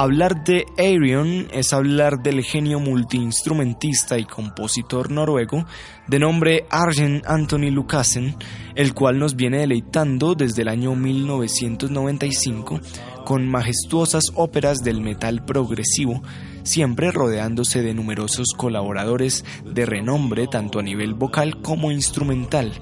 Hablar de Arion es hablar del genio multiinstrumentista y compositor noruego de nombre Arjen Anthony Lucassen, el cual nos viene deleitando desde el año 1995 con majestuosas óperas del metal progresivo siempre rodeándose de numerosos colaboradores de renombre tanto a nivel vocal como instrumental,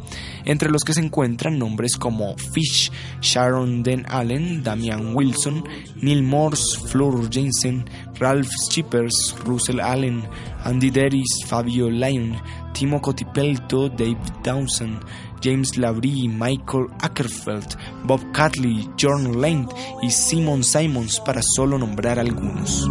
entre los que se encuentran nombres como Fish, Sharon Den Allen, Damian Wilson, Neil Morse, Flor Jensen, Ralph Schippers, Russell Allen, Andy Deris, Fabio Lyon, Timo Cotipelto, David Dawson, James Labrie, Michael Ackerfeld, Bob Catley, John Lane y Simon Simons para solo nombrar algunos.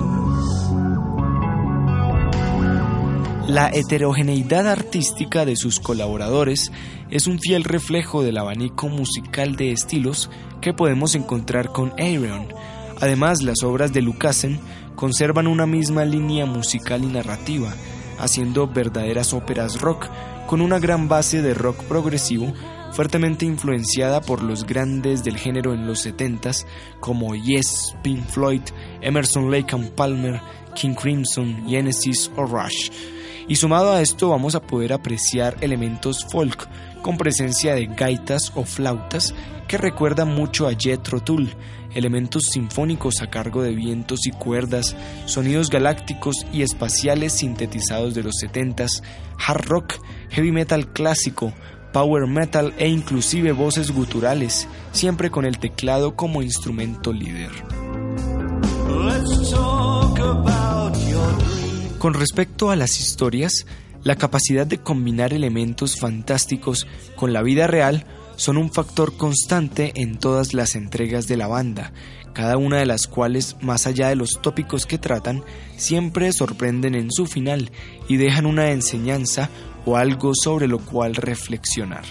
La heterogeneidad artística de sus colaboradores es un fiel reflejo del abanico musical de estilos que podemos encontrar con Aaron. Además, las obras de Lucassen conservan una misma línea musical y narrativa, haciendo verdaderas óperas rock con una gran base de rock progresivo fuertemente influenciada por los grandes del género en los 70s como Yes, Pink Floyd, Emerson Lake and Palmer, King Crimson, Genesis o Rush. Y sumado a esto vamos a poder apreciar elementos folk con presencia de gaitas o flautas que recuerdan mucho a Jethro Tull, elementos sinfónicos a cargo de vientos y cuerdas, sonidos galácticos y espaciales sintetizados de los 70s, hard rock, heavy metal clásico, power metal e inclusive voces guturales, siempre con el teclado como instrumento líder. Con respecto a las historias, la capacidad de combinar elementos fantásticos con la vida real son un factor constante en todas las entregas de la banda, cada una de las cuales, más allá de los tópicos que tratan, siempre sorprenden en su final y dejan una enseñanza o algo sobre lo cual reflexionar.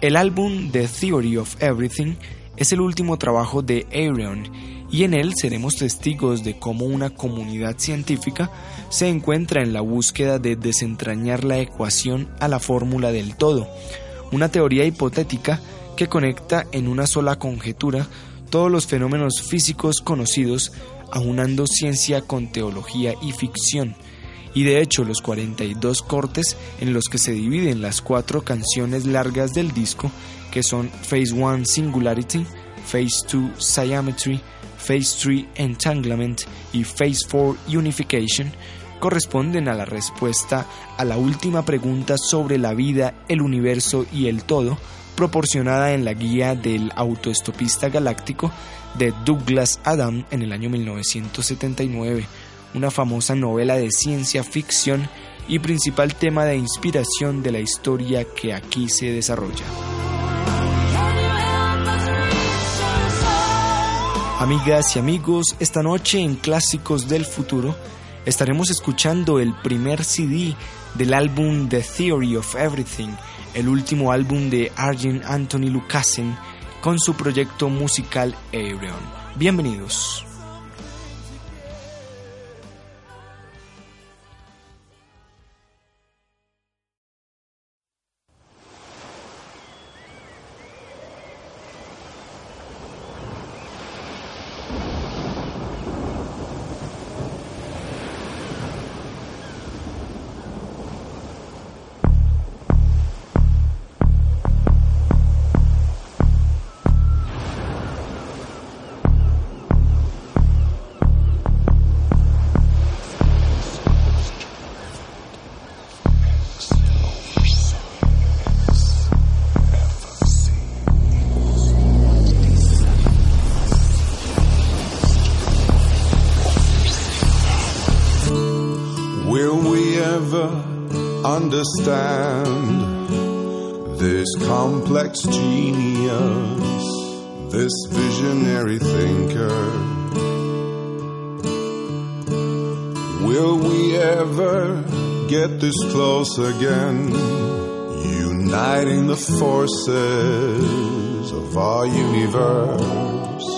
El álbum The Theory of Everything es el último trabajo de Arion y en él seremos testigos de cómo una comunidad científica se encuentra en la búsqueda de desentrañar la ecuación a la fórmula del todo, una teoría hipotética que conecta en una sola conjetura todos los fenómenos físicos conocidos, aunando ciencia con teología y ficción. Y de hecho los 42 cortes en los que se dividen las cuatro canciones largas del disco, que son Phase 1 Singularity, Phase 2 Symmetry, Phase 3 Entanglement y Phase 4 Unification corresponden a la respuesta a la última pregunta sobre la vida, el universo y el todo, proporcionada en la guía del autoestopista galáctico de Douglas Adam en el año 1979, una famosa novela de ciencia ficción y principal tema de inspiración de la historia que aquí se desarrolla. Amigas y amigos, esta noche en Clásicos del Futuro estaremos escuchando el primer CD del álbum The Theory of Everything, el último álbum de Arjen Anthony Lucassen con su proyecto musical Aeon. Bienvenidos. Understand this complex genius, this visionary thinker. Will we ever get this close again, uniting the forces of our universe?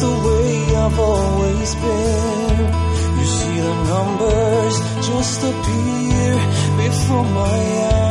the way I've always been. You see the numbers just appear before my eyes.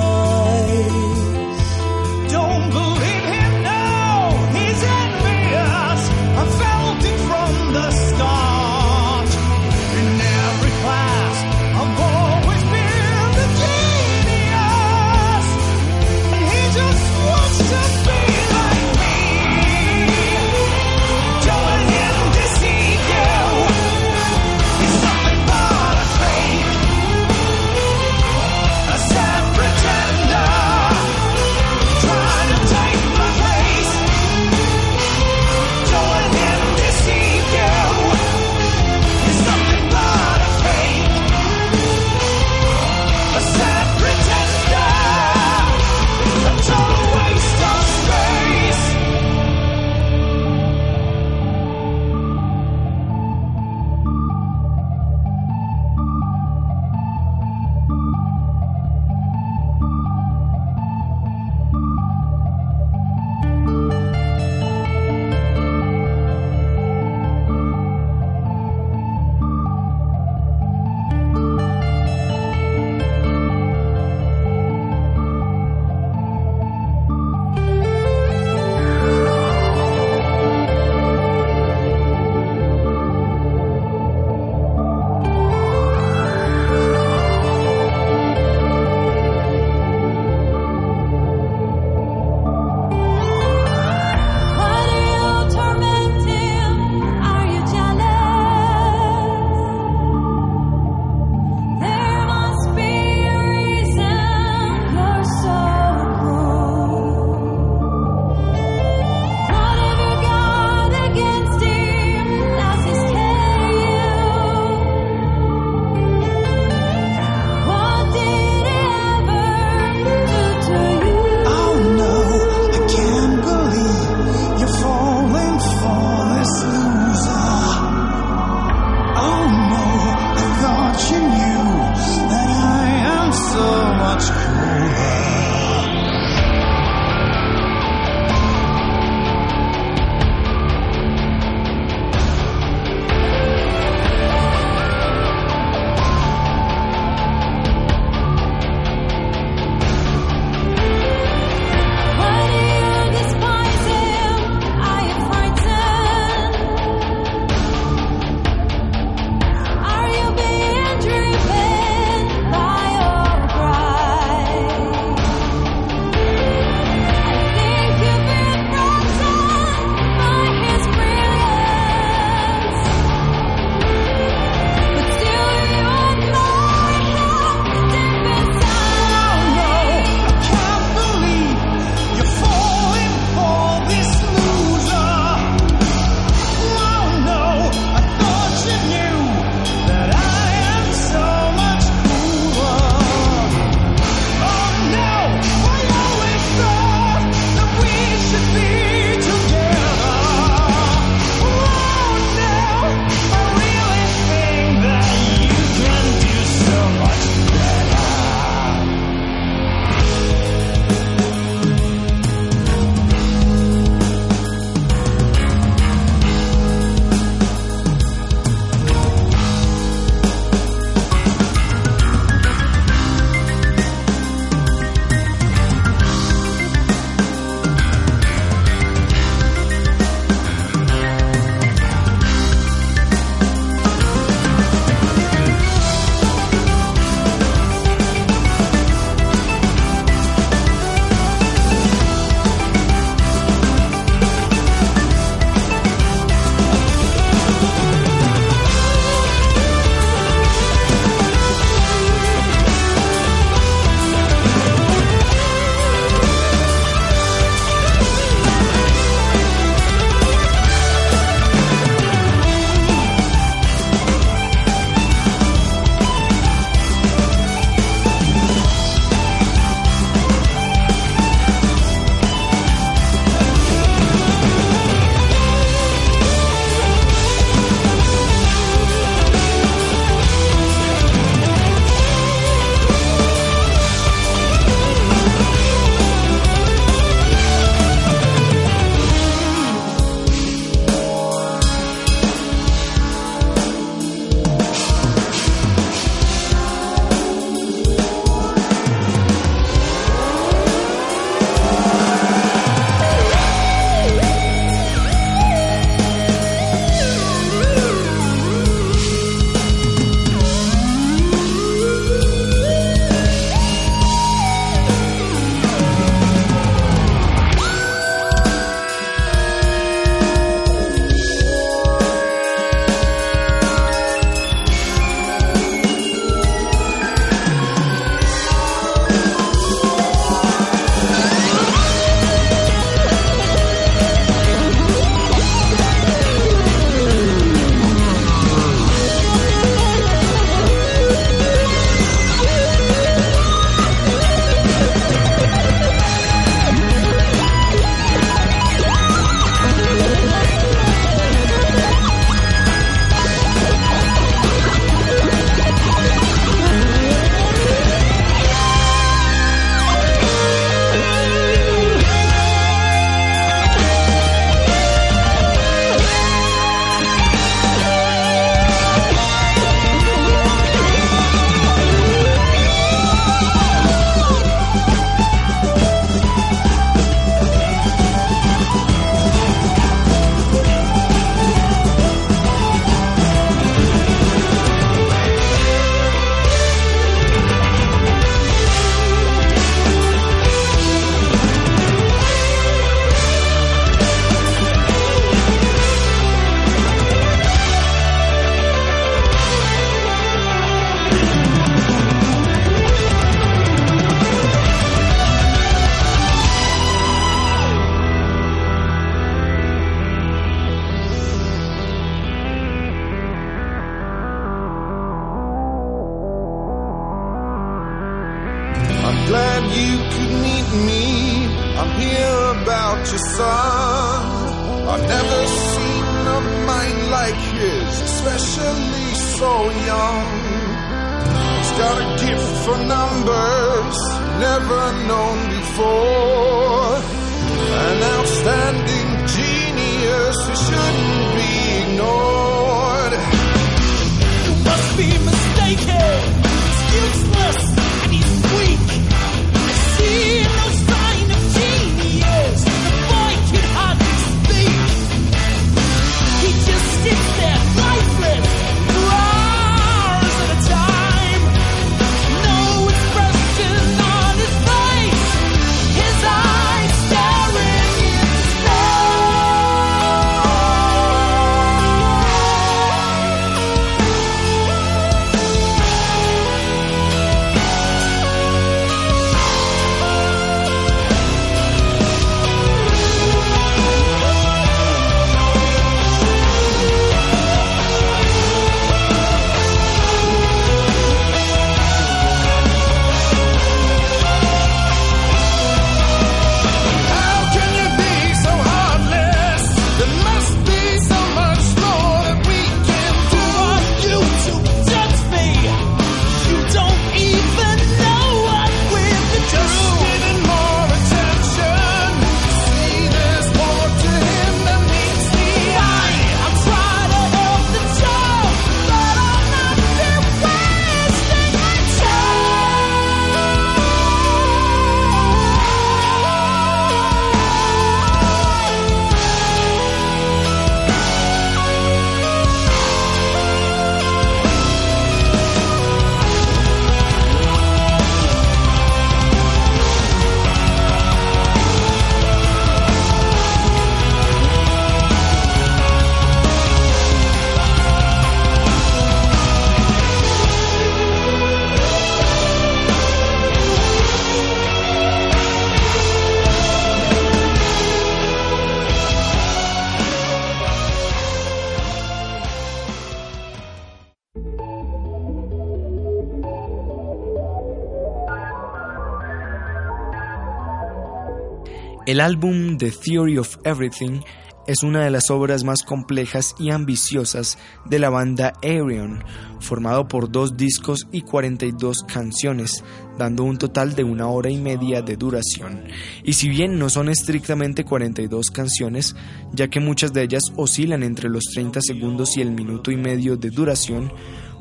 El álbum The Theory of Everything es una de las obras más complejas y ambiciosas de la banda Aerion, formado por dos discos y 42 canciones, dando un total de una hora y media de duración. Y si bien no son estrictamente 42 canciones, ya que muchas de ellas oscilan entre los 30 segundos y el minuto y medio de duración,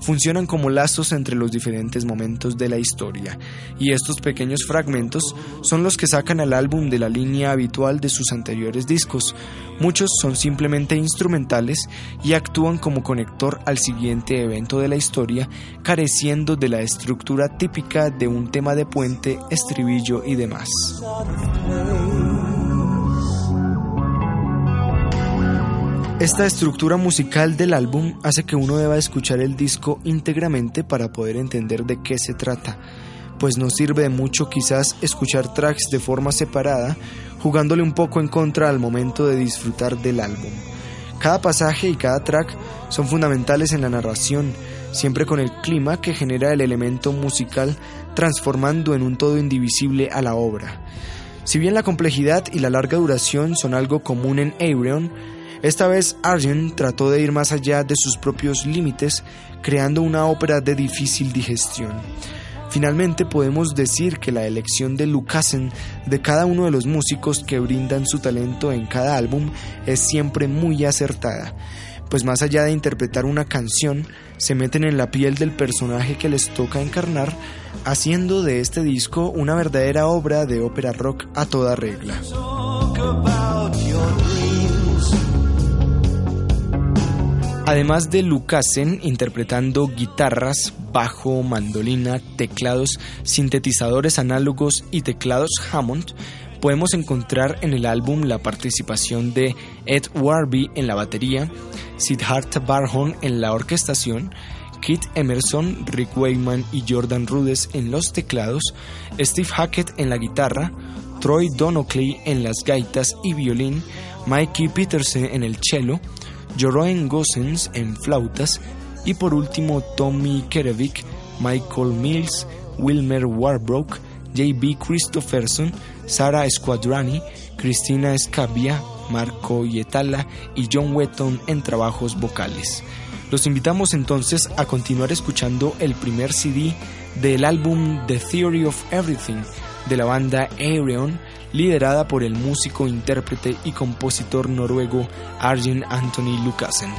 funcionan como lazos entre los diferentes momentos de la historia, y estos pequeños fragmentos son los que sacan al álbum de la línea habitual de sus anteriores discos. Muchos son simplemente instrumentales y actúan como conector al siguiente evento de la historia, careciendo de la estructura típica de un tema de puente, estribillo y demás. Esta estructura musical del álbum hace que uno deba escuchar el disco íntegramente para poder entender de qué se trata, pues no sirve de mucho quizás escuchar tracks de forma separada, jugándole un poco en contra al momento de disfrutar del álbum. Cada pasaje y cada track son fundamentales en la narración, siempre con el clima que genera el elemento musical transformando en un todo indivisible a la obra. Si bien la complejidad y la larga duración son algo común en Aerion, esta vez Arjen trató de ir más allá de sus propios límites, creando una ópera de difícil digestión. Finalmente podemos decir que la elección de Lucasen de cada uno de los músicos que brindan su talento en cada álbum es siempre muy acertada, pues más allá de interpretar una canción, se meten en la piel del personaje que les toca encarnar, haciendo de este disco una verdadera obra de ópera rock a toda regla. Además de Lucasen interpretando guitarras, bajo, mandolina, teclados, sintetizadores análogos y teclados Hammond, podemos encontrar en el álbum la participación de Ed Warby en la batería, Siddhartha Barhon en la orquestación, Kit Emerson, Rick Wayman y Jordan Rudess en los teclados, Steve Hackett en la guitarra, Troy Donockley en las gaitas y violín, Mikey Peterson en el cello, Joroen Gossens en flautas y por último Tommy Kerevic, Michael Mills, Wilmer Warbrook, J.B. Christopherson, Sara Squadrani, Cristina Scabia, Marco Yetala y John Wetton en trabajos vocales. Los invitamos entonces a continuar escuchando el primer CD del álbum The Theory of Everything de la banda Aereon, liderada por el músico, intérprete y compositor noruego Arjen Anthony Lucassen.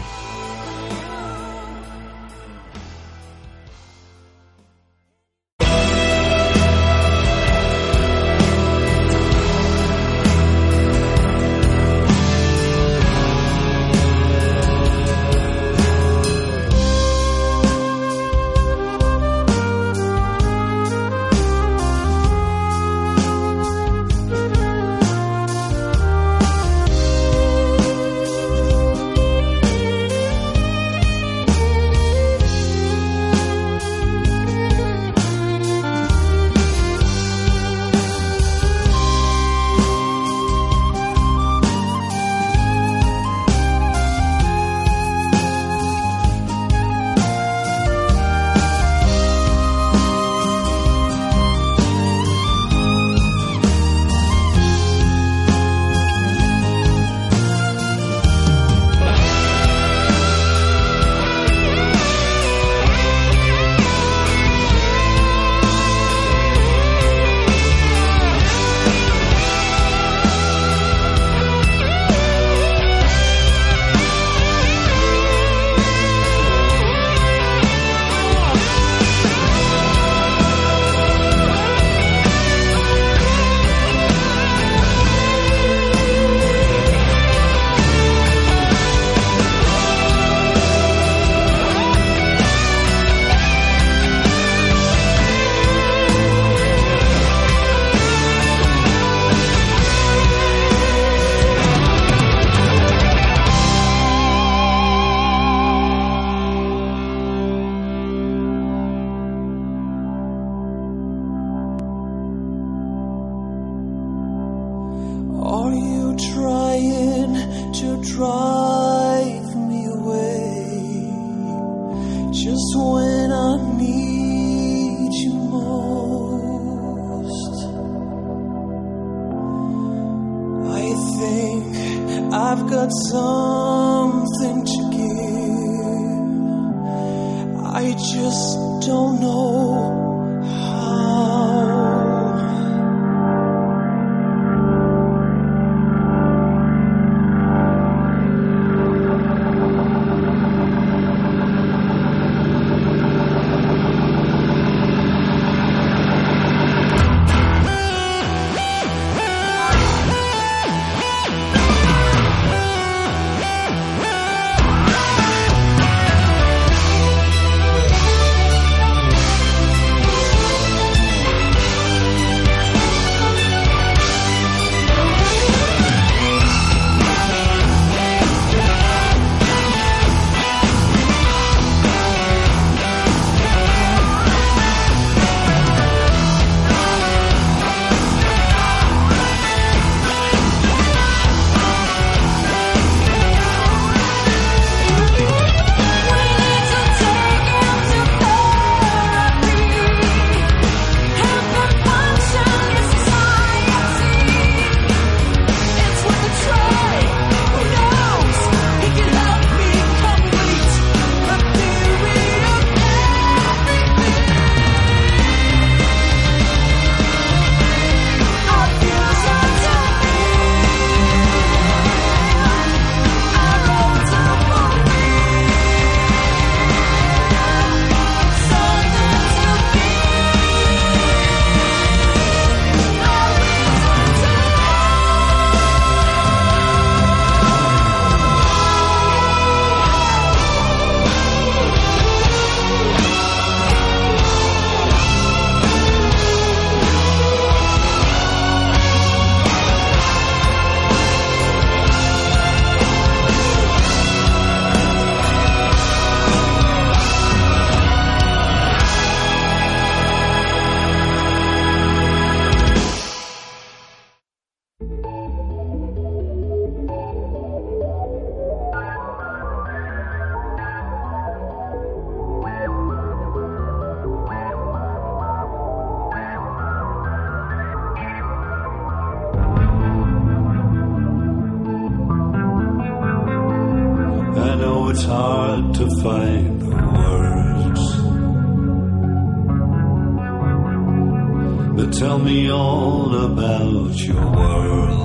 But tell me all about your world.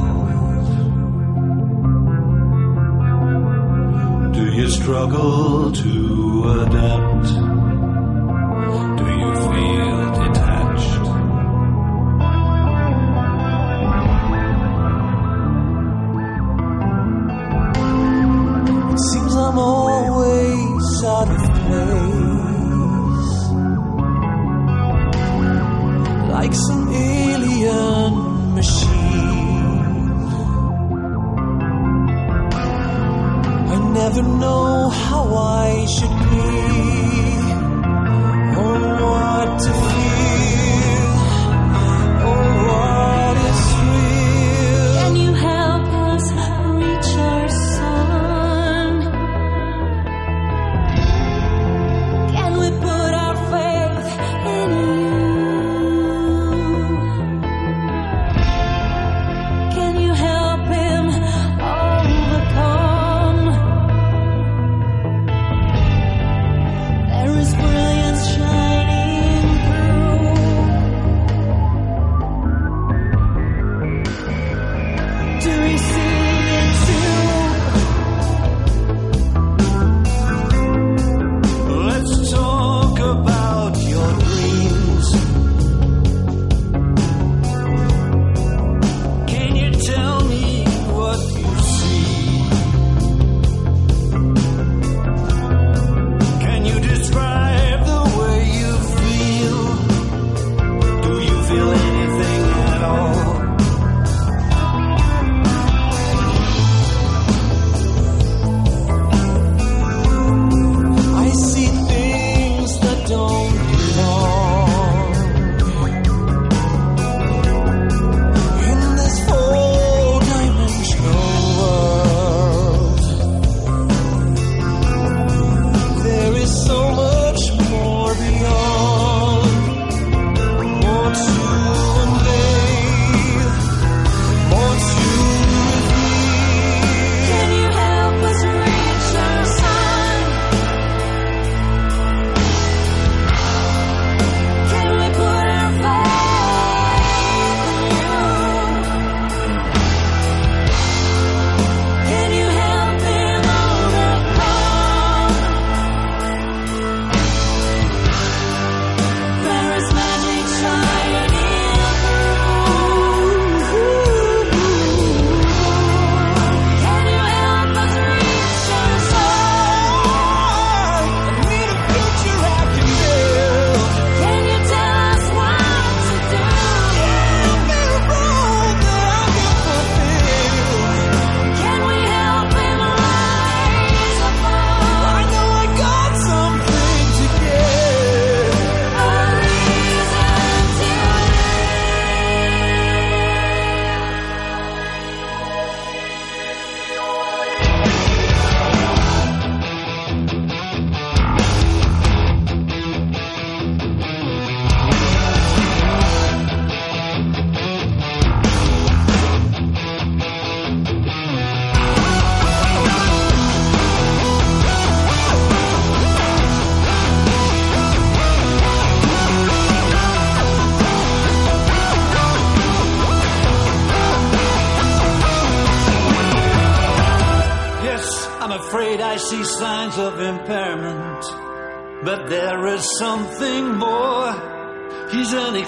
Do you struggle to adapt? know how I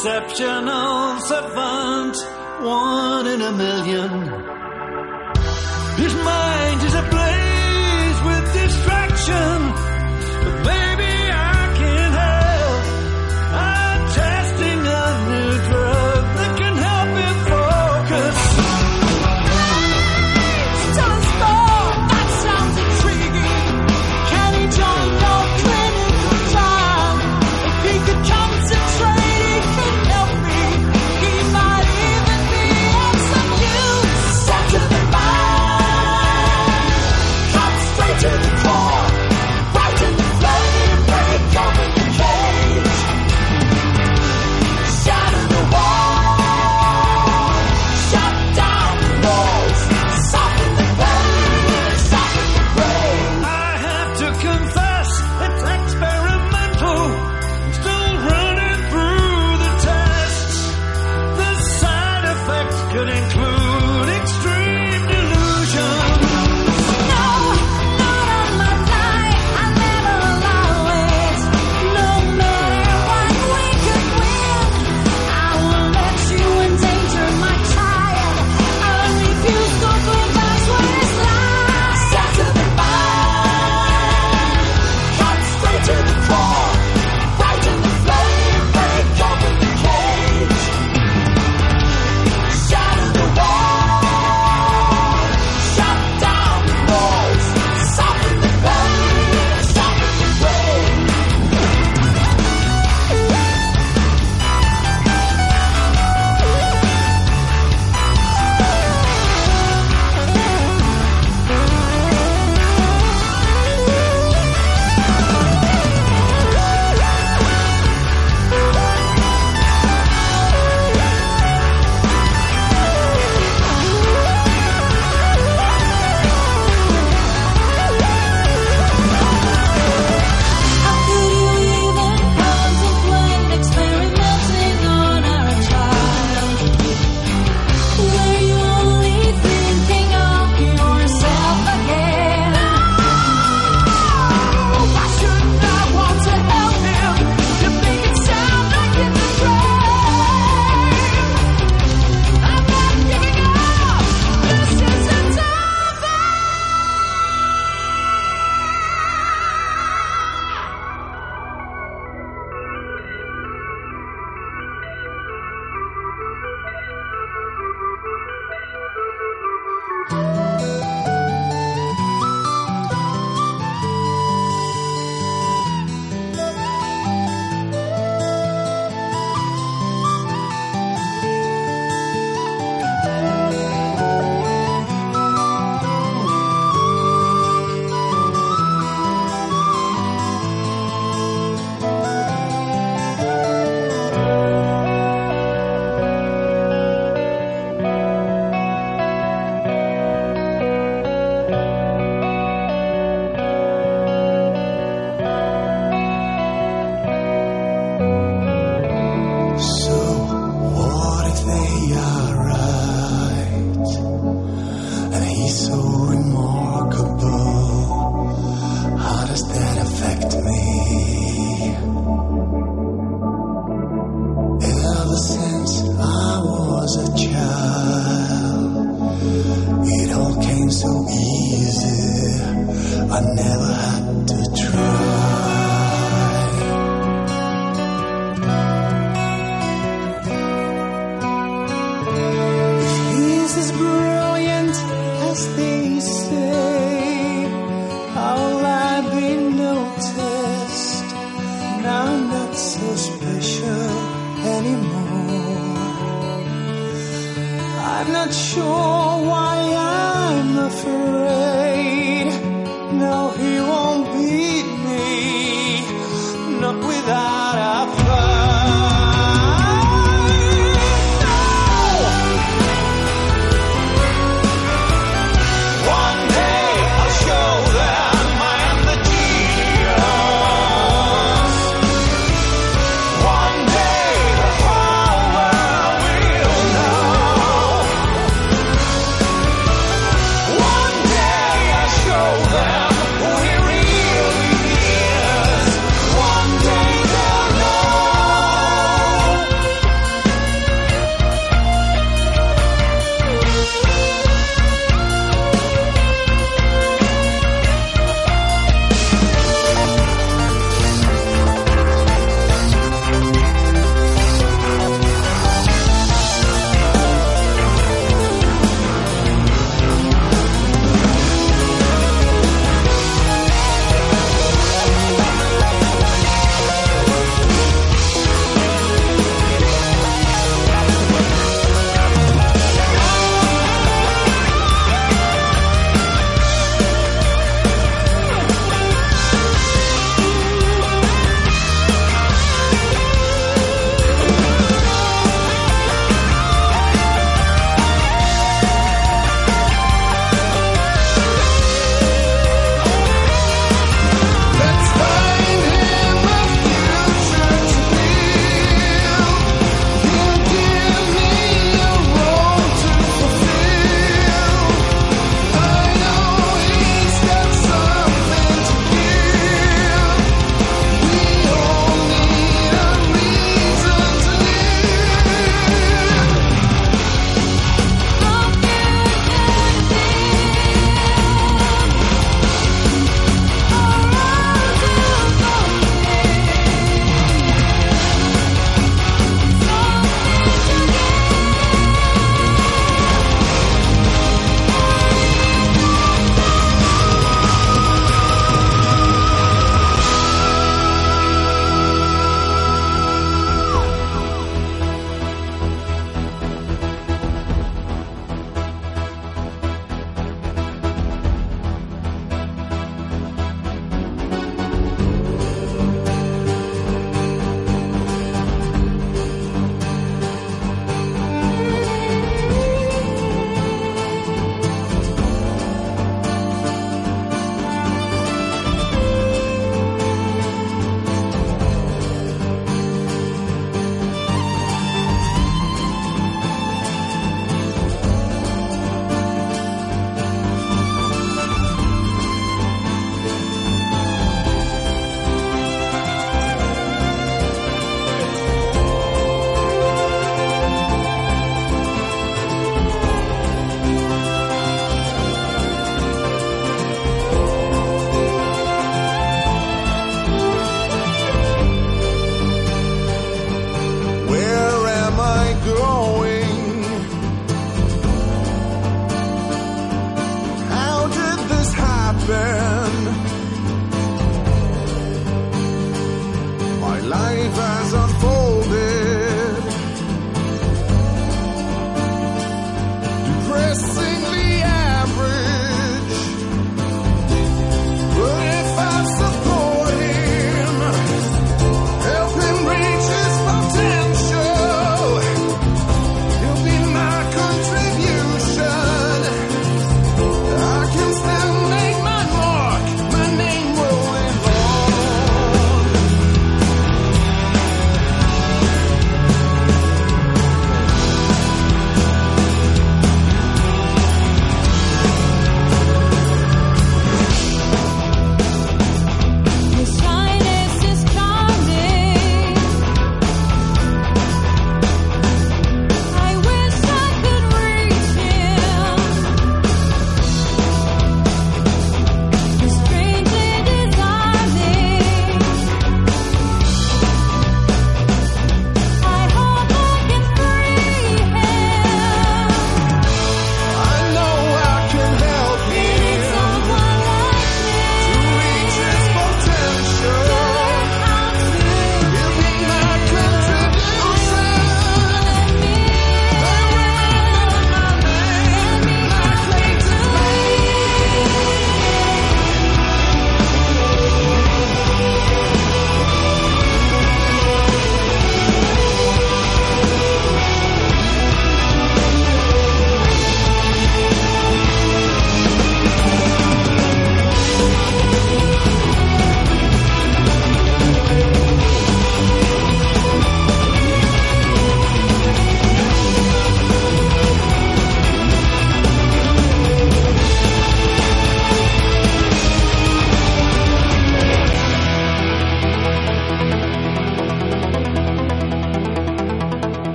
exceptional savant, one in a million.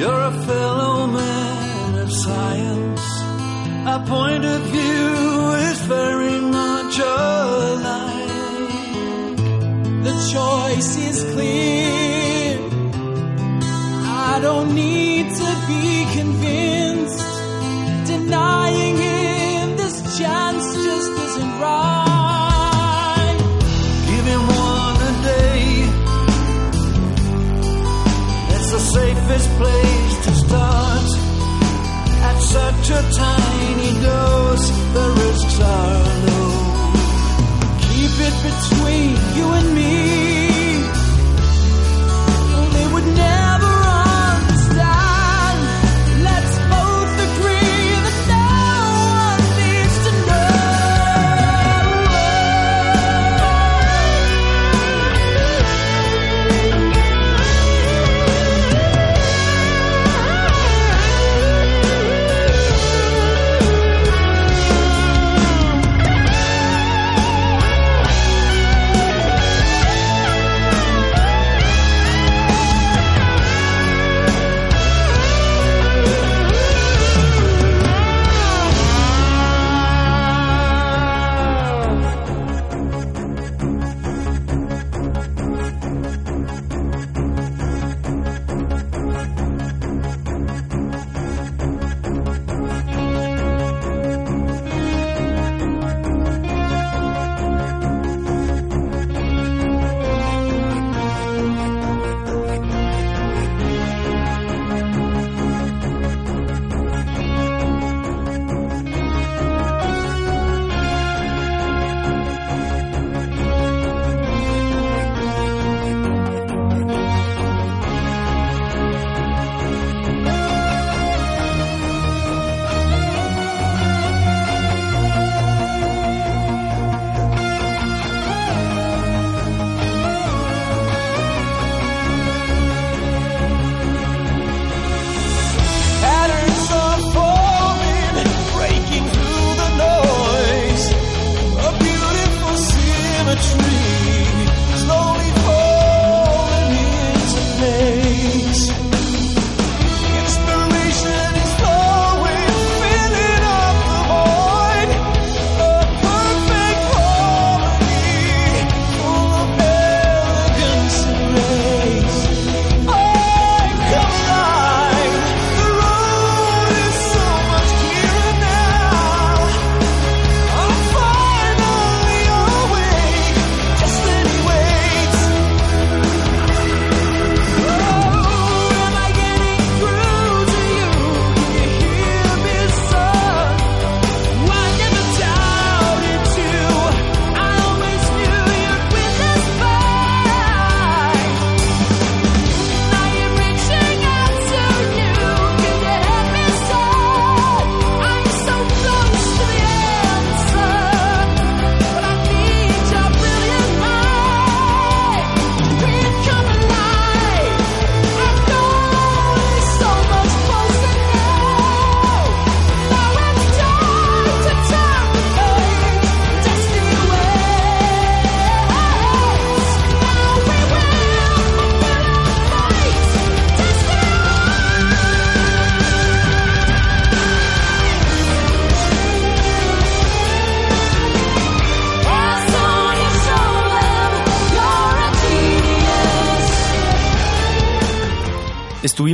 You're a fellow man of science. Our point of view is very much alike. The choice is clear. I don't need to be convinced. Denying him this chance place to start. At such a tiny dose, the risks are low. Keep it between you and me.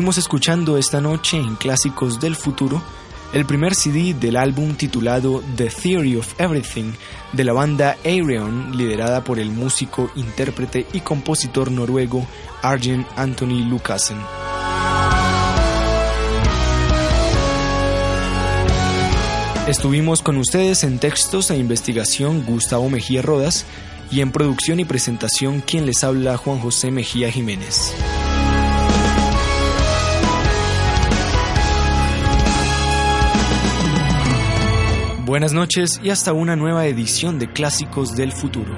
Estuvimos escuchando esta noche en Clásicos del Futuro el primer CD del álbum titulado The Theory of Everything de la banda Aereon, liderada por el músico, intérprete y compositor noruego Arjen Anthony Lucassen. Estuvimos con ustedes en textos e investigación Gustavo Mejía Rodas y en producción y presentación quien les habla Juan José Mejía Jiménez. Buenas noches y hasta una nueva edición de Clásicos del Futuro.